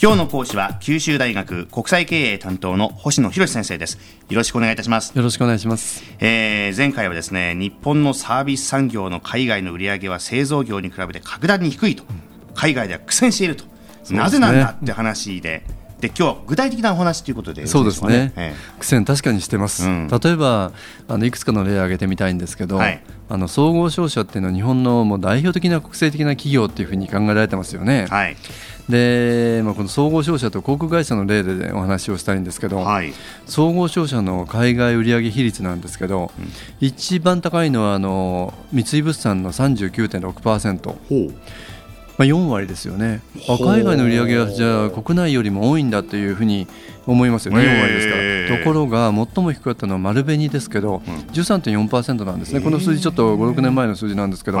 今日の講師は九州大学国際経営担当の星野博先生です。よろしくお願いいたします。よろしくお願いします、えー、前回はですね日本のサービス産業の海外の売上は製造業に比べて格段に低いと。海外では苦戦していると、ね、なぜなんだって話で。で今日は具体的なお話ということで、そうですね、ええ、苦戦確かにしてます、うん、例えばあのいくつかの例を挙げてみたいんですけど、はい、あの総合商社っていうのは日本のもう代表的な国際的な企業っていうふうに考えられてますよね。はいで、まあ、この総合商社と航空会社の例でお話をしたいんですけど、はい、総合商社の海外売上比率なんですけど、うん、一番高いのはあの三井物産の39.6%。ほう。まあ、4割ですよね、海外の売り上げはじゃあ国内よりも多いんだというふうに思いますよね、4割ですから。ところが、最も低かったのは丸紅ですけど、13.4%なんですね、この数字、ちょっと5、6年前の数字なんですけど。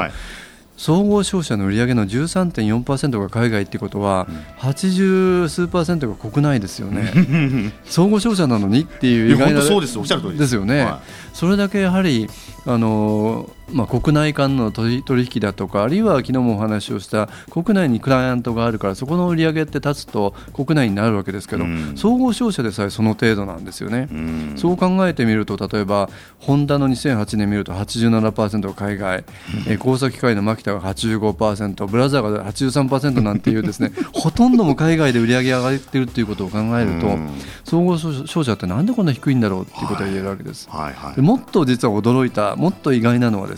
総合商社の売上の13.4%が海外ってことは、80数パーセントが国内ですよね。総合商社なのにっていう意外なそうですおっしゃる通りです。よね、はい、それだけやはりあのまあ、国内間の取引だとかあるいは昨日もお話をした国内にクライアントがあるからそこの売り上げって立つと国内になるわけですけど、うん、総合商社でさえその程度なんですよね、うん、そう考えてみると例えばホンダの2008年見ると87%海外、うん、え工作機械のマキタが85%ブラザーが83%なんていうですね ほとんども海外で売り上げ上がっているということを考えると、総合商社ってなんでこんな低いんだろうっていうことが言えるわけです、はいはい。はい、もっと実は驚いたもっと意外なのはですね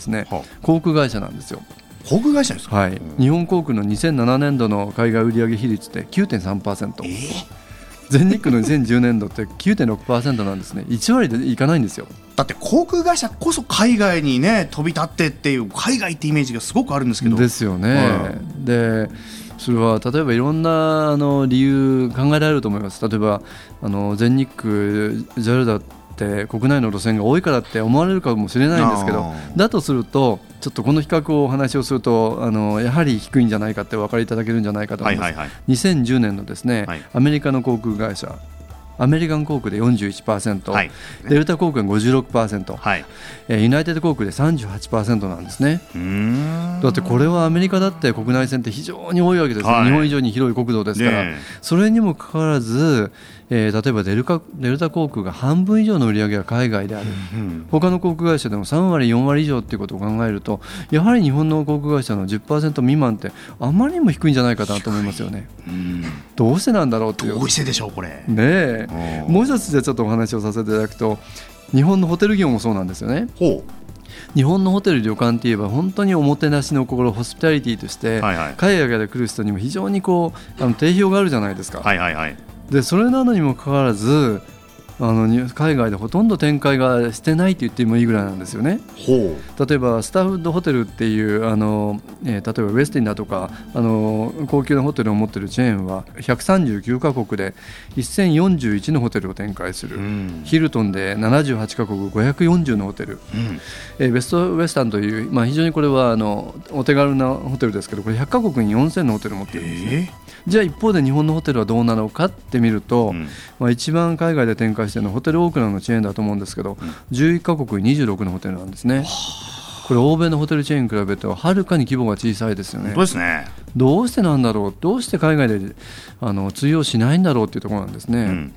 航空会社なんですよ。航空会社ですか、はい、日本航空の2007年度の海外売上比率って9.3%、えー、全日空の2010年度って9.6%なんですね。1割でいかないんですよ。だって航空会社こそ海外にね飛び立ってっていう海外ってイメージがすごくあるんですけど。ですよね、はい、でそれは例えばいろんなあの理由考えられると思います。例えばあの全日空 JAL だって国内の路線が多いからって思われるかもしれないんですけどだとするとちょっとこの比較をお話をするとあのやはり低いんじゃないかってお分かりいただけるんじゃないかと思います、はいはいはい、2010年のですね、はい、アメリカの航空会社アメリカン航空で41%、はい、デルタ航空が56%、はい、えー、ユナイテッド航空で38%なんですね。だってこれはアメリカだって国内線って非常に多いわけです、はい、日本以上に広い国土ですから、ね、それにもかかわらずえー、例えばデルカデルタ航空が半分以上の売り上げが海外である、うん、他の航空会社でも3割、4割以上ということを考えるとやはり日本の航空会社の10%未満ってあまりにも低いんじゃないかなと思いますよね。うん、どうしてなんだろうって。どうしてでしょうこれ。ねもう一つでちょっとお話をさせていただくと日本のホテル業もそうなんですよね。ほう。日本のホテル旅館といえば本当におもてなしの心ホスピタリティとして、海外から来る人にも非常にこうあの定評があるじゃないですか、はいはいはい、でそれなのにもかかわらずあの海外でほとんど展開がしてないと言ってもいいぐらいなんですよね。例えばスターフッドホテルっていうあの、えー、例えばウェスティンだとかあの高級なホテルを持っているチェーンは139カ国で1041のホテルを展開する、うん、ヒルトンで78カ国540のホテル、うん、えー、ベストウェスタンという、まあ、非常にこれはあのお手軽なホテルですけどこれ100カ国に4000のホテルを持っているんですね。えー。じゃあ一方で日本のホテルはどうなのかって見ると、うん、まあ、一番海外で展開しているのはホテルオークランドのチェーンだと思うんですけど、うん、11カ国26のホテルなんですね。これ欧米のホテルチェーンに比べてははるかに規模が小さいですよね。ですねどうしてなんだろう？どうして海外であの通用しないんだろうっていうところなんですね。うん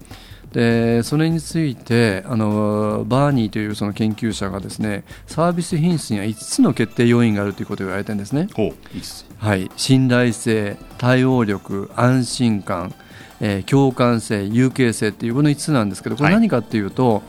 でそれについてあのバーニーというその研究者がですねサービス品質には5つの決定要因があるということを言われてるんですね。はい、信頼性対応力安心感、えー、共感性有形性っていうこの5つなんですけどこれ何かっていうと、はい、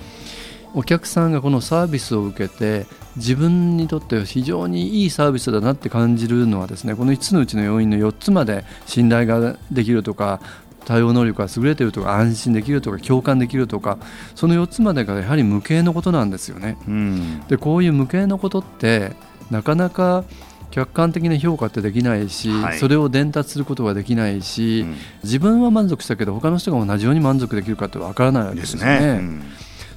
お客さんがこのサービスを受けて自分にとって非常にいいサービスだなって感じるのはですねこの5つのうちの要因の4つまで信頼ができるとか対応能力が優れているとか安心できるとか共感できるとかその4つまでがやはり無形のことなんですよね。うん、でこういう無形のことってなかなか客観的な評価ってできないし、はい、それを伝達することができないし、うん、自分は満足したけど他の人が同じように満足できるかってわからないわけですよね。ね。うん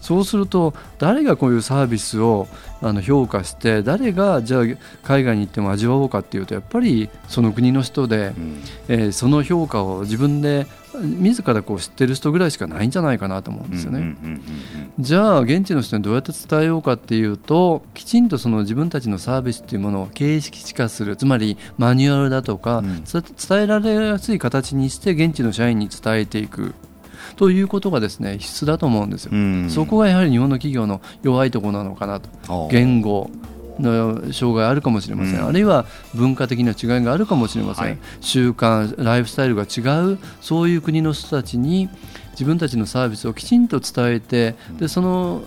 そうすると誰がこういうサービスをあの評価して誰がじゃあ海外に行っても味わおうかっていうとやっぱりその国の人で、うん、えー、その評価を自分で自らこう知ってる人ぐらいしかないんじゃないかなと思うんですよね。じゃあ現地の人にどうやって伝えようかっていうときちんとその自分たちのサービスっていうものを形式化するつまりマニュアルだとか、うん、伝えられやすい形にして現地の社員に伝えていく。ということがですね必須だと思うんですよ。そこがやはり日本の企業の弱いところなのかなと。言語の障害あるかもしれません、うん、あるいは文化的な違いがあるかもしれません、はい、習慣ライフスタイルが違うそういう国の人たちに自分たちのサービスをきちんと伝えてでその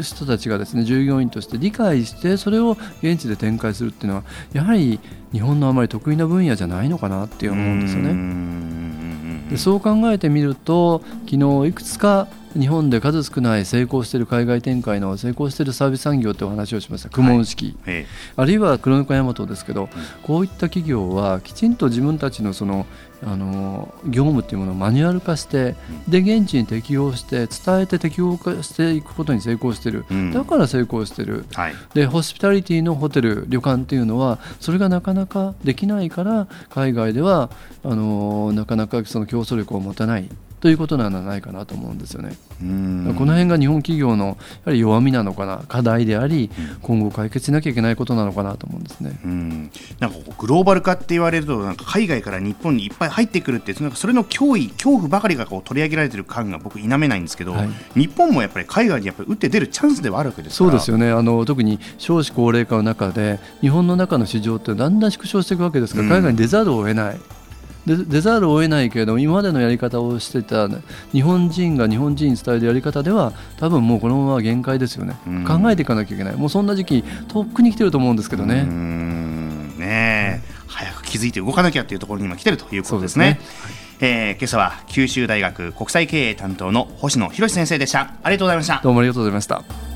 人たちがですね従業員として理解してそれを現地で展開するっていうのはやはり日本のあまり得意な分野じゃないのかなって思うんですよね。でそう考えてみると昨日いくつか日本で数少ない成功している海外展開の成功しているサービス産業というお話をしました。苦悶式、はい、あるいは黒猫大和ですけど、うん、こういった企業はきちんと自分たちのそのあの業務っていうものをマニュアル化してで現地に適用して伝えて適用化していくことに成功してる、うん、だから成功してる、はい、でホスピタリティのホテル旅館っていうのはそれがなかなかできないから海外ではあのなかなかその競争力を持たない。ということなんじゃないかなと思うんですよね。この辺が日本企業のやはり弱みなのかな課題であり、今後解決しなきゃいけないことなのかなと思うんですね。ん。なんかグローバル化って言われるとなんか海外から日本にいっぱい入ってくるってそれの脅威恐怖ばかりがこう取り上げられてる感が僕否めないんですけど、はい、日本もやっぱり海外にやっぱり打って出るチャンスではあるわけですそうですよね。あの特に少子高齢化の中で日本の中の市場ってだんだん縮小していくわけですから、海外に出ざるを得ない。で出ざるを得ないけれども今までのやり方をしてた日本人が日本人に伝えるやり方では多分もうこのまま限界ですよね、考えていかなきゃいけない。もうそんな時期とっくに来てると思うんですけどね。ね早く気づいて動かなきゃというところに今来てるということですね。すね。えー、今朝は九州大学国際経営担当の星野博先生でした。ありがとうございました。どうもありがとうございました